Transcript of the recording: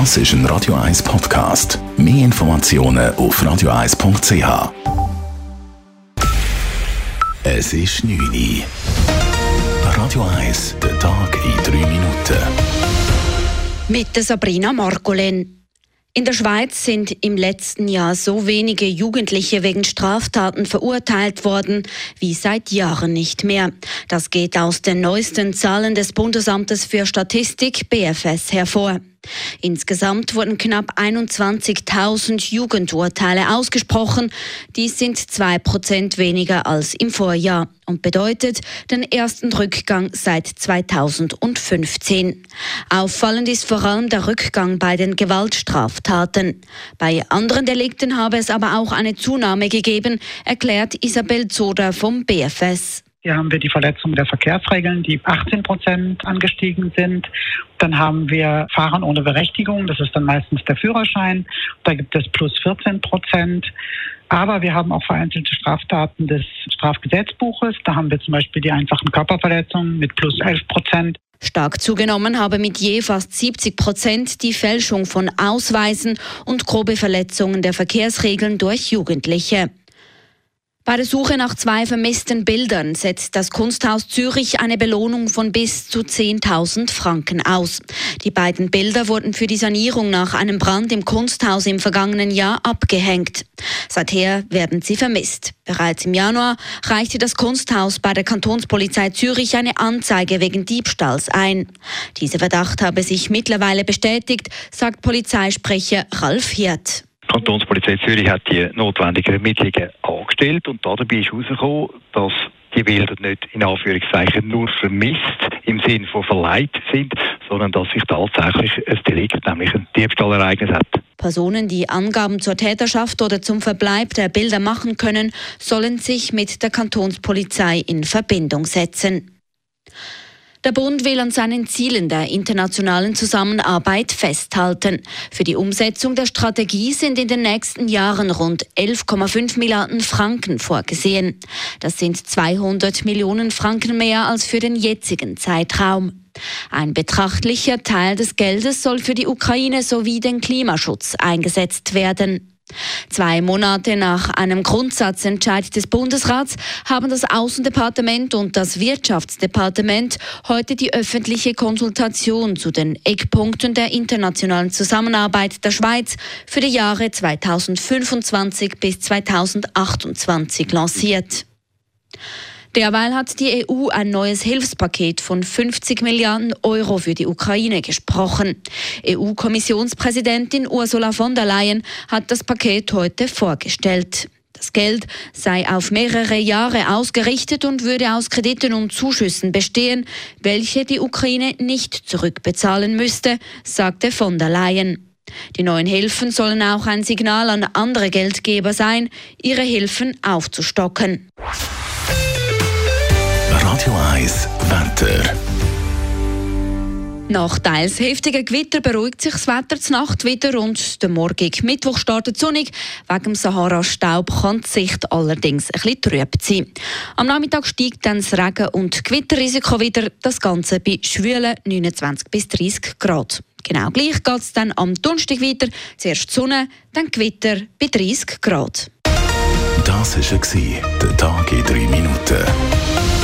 Das ist ein Radio 1 Podcast. Mehr Informationen auf radio1.ch. Es ist 9 Uhr. Radio 1, der Tag in 3 Minuten. Mit Sabrina Margolen. In der Schweiz sind im letzten Jahr so wenige Jugendliche wegen Straftaten verurteilt worden wie seit Jahren nicht mehr. Das geht aus den neuesten Zahlen des Bundesamtes für Statistik BFS hervor. Insgesamt wurden knapp 21.000 Jugendurteile ausgesprochen. Dies sind zwei Prozent weniger als im Vorjahr und bedeutet den ersten Rückgang seit 2015. Auffallend ist vor allem der Rückgang bei den Gewaltstraftaten. Bei anderen Delikten habe es aber auch eine Zunahme gegeben, erklärt Isabel Zoder vom BFS. Hier haben wir die Verletzung der Verkehrsregeln, die 18 Prozent angestiegen sind. Dann haben wir Fahren ohne Berechtigung, das ist dann meistens der Führerschein. Da gibt es plus 14 Prozent. Aber wir haben auch vereinzelte Straftaten des Strafgesetzbuches. Da haben wir zum Beispiel die einfachen Körperverletzungen mit plus 11 Prozent. Stark zugenommen habe mit je fast 70 Prozent die Fälschung von Ausweisen und grobe Verletzungen der Verkehrsregeln durch Jugendliche. Bei der Suche nach zwei vermissten Bildern setzt das Kunsthaus Zürich eine Belohnung von bis zu 10.000 Franken aus. Die beiden Bilder wurden für die Sanierung nach einem Brand im Kunsthaus im vergangenen Jahr abgehängt. Seither werden sie vermisst. Bereits im Januar reichte das Kunsthaus bei der Kantonspolizei Zürich eine Anzeige wegen Diebstahls ein. Dieser Verdacht habe sich mittlerweile bestätigt, sagt Polizeisprecher Ralf Hirt. Kantonspolizei Zürich hat die notwendigen Ermittlungen angestellt und dabei ist herausgekommen, dass die Bilder nicht in Anführungszeichen nur vermisst im Sinne von verleiht sind, sondern dass sich tatsächlich ein Delikt, nämlich ein Diebstahlereignis hat. Personen, die Angaben zur Täterschaft oder zum Verbleib der Bilder machen können, sollen sich mit der Kantonspolizei in Verbindung setzen. Der Bund will an seinen Zielen der internationalen Zusammenarbeit festhalten. Für die Umsetzung der Strategie sind in den nächsten Jahren rund 11,5 Milliarden Franken vorgesehen. Das sind 200 Millionen Franken mehr als für den jetzigen Zeitraum. Ein betrachtlicher Teil des Geldes soll für die Ukraine sowie den Klimaschutz eingesetzt werden. Zwei Monate nach einem Grundsatzentscheid des Bundesrats haben das Außendepartement und das Wirtschaftsdepartement heute die öffentliche Konsultation zu den Eckpunkten der internationalen Zusammenarbeit der Schweiz für die Jahre 2025 bis 2028 lanciert. Derweil hat die EU ein neues Hilfspaket von 50 Milliarden Euro für die Ukraine gesprochen. EU-Kommissionspräsidentin Ursula von der Leyen hat das Paket heute vorgestellt. Das Geld sei auf mehrere Jahre ausgerichtet und würde aus Krediten und Zuschüssen bestehen, welche die Ukraine nicht zurückbezahlen müsste, sagte von der Leyen. Die neuen Hilfen sollen auch ein Signal an andere Geldgeber sein, ihre Hilfen aufzustocken. Radio 1 Wetter. Nach teils heftigen Gewitter beruhigt sich das Wetter zur Nacht wieder und der morgige Mittwoch startet sonnig. Wegen dem Sahara-Staub kann die Sicht allerdings ein bisschen trüb sein. Am Nachmittag steigt dann das Regen- und Gewitterrisiko wieder, das Ganze bei schwülen 29 bis 30 Grad. Genau gleich geht es dann am Donnerstag weiter. Zuerst Sonne, dann Gewitter bei 30 Grad. Das war der Tag in 3 Minuten.